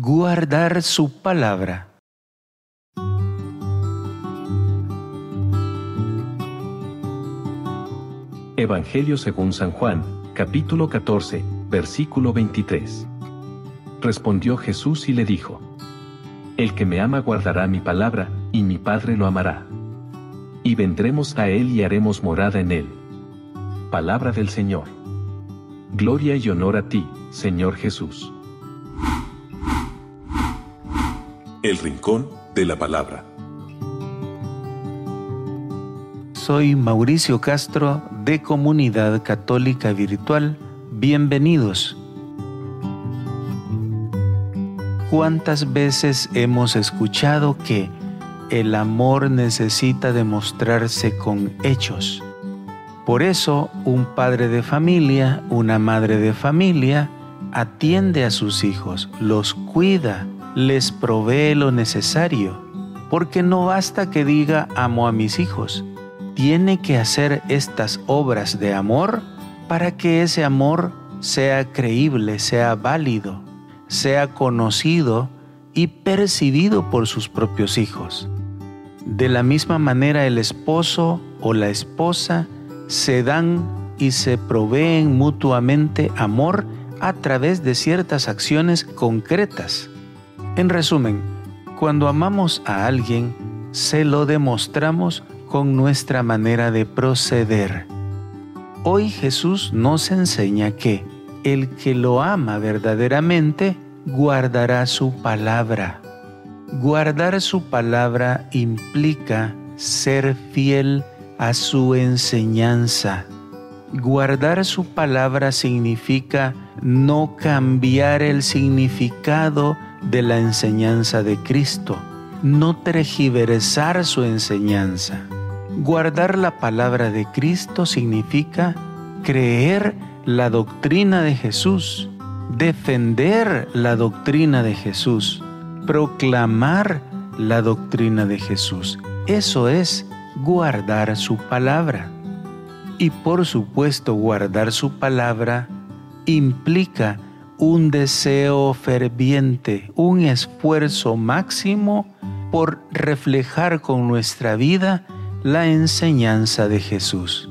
guardar su palabra. Evangelio según San Juan, capítulo 14, versículo 23. Respondió Jesús y le dijo, El que me ama guardará mi palabra, y mi Padre lo amará. Y vendremos a él y haremos morada en él. Palabra del Señor. Gloria y honor a ti, Señor Jesús. El Rincón de la Palabra. Soy Mauricio Castro de Comunidad Católica Virtual. Bienvenidos. ¿Cuántas veces hemos escuchado que el amor necesita demostrarse con hechos? Por eso, un padre de familia, una madre de familia, atiende a sus hijos, los cuida, les provee lo necesario, porque no basta que diga amo a mis hijos, tiene que hacer estas obras de amor para que ese amor sea creíble, sea válido, sea conocido y percibido por sus propios hijos. De la misma manera el esposo o la esposa se dan y se proveen mutuamente amor a través de ciertas acciones concretas en resumen, cuando amamos a alguien, se lo demostramos con nuestra manera de proceder. Hoy Jesús nos enseña que el que lo ama verdaderamente guardará su palabra. Guardar su palabra implica ser fiel a su enseñanza. Guardar su palabra significa no cambiar el significado de la enseñanza de Cristo, no tergiversar su enseñanza. Guardar la palabra de Cristo significa creer la doctrina de Jesús, defender la doctrina de Jesús, proclamar la doctrina de Jesús. Eso es guardar su palabra. Y por supuesto guardar su palabra implica un deseo ferviente, un esfuerzo máximo por reflejar con nuestra vida la enseñanza de Jesús.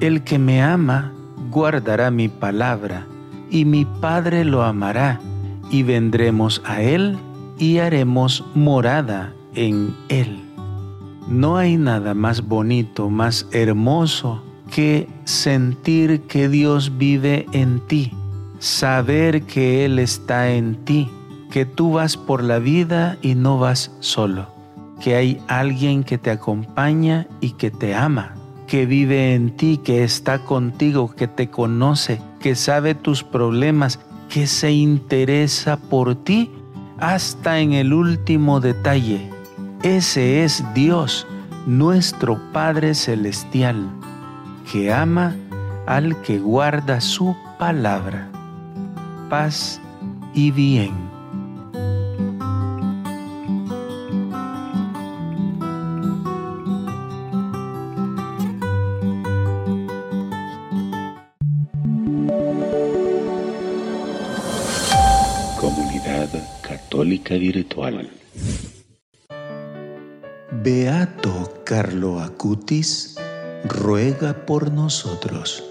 El que me ama guardará mi palabra, y mi Padre lo amará, y vendremos a Él y haremos morada en Él. No hay nada más bonito, más hermoso que sentir que Dios vive en ti saber que Él está en ti, que tú vas por la vida y no vas solo, que hay alguien que te acompaña y que te ama, que vive en ti, que está contigo, que te conoce, que sabe tus problemas, que se interesa por ti hasta en el último detalle. Ese es Dios, nuestro Padre Celestial, que ama al que guarda su palabra paz y bien. Comunidad Católica Virtual. Beato Carlo Acutis ruega por nosotros.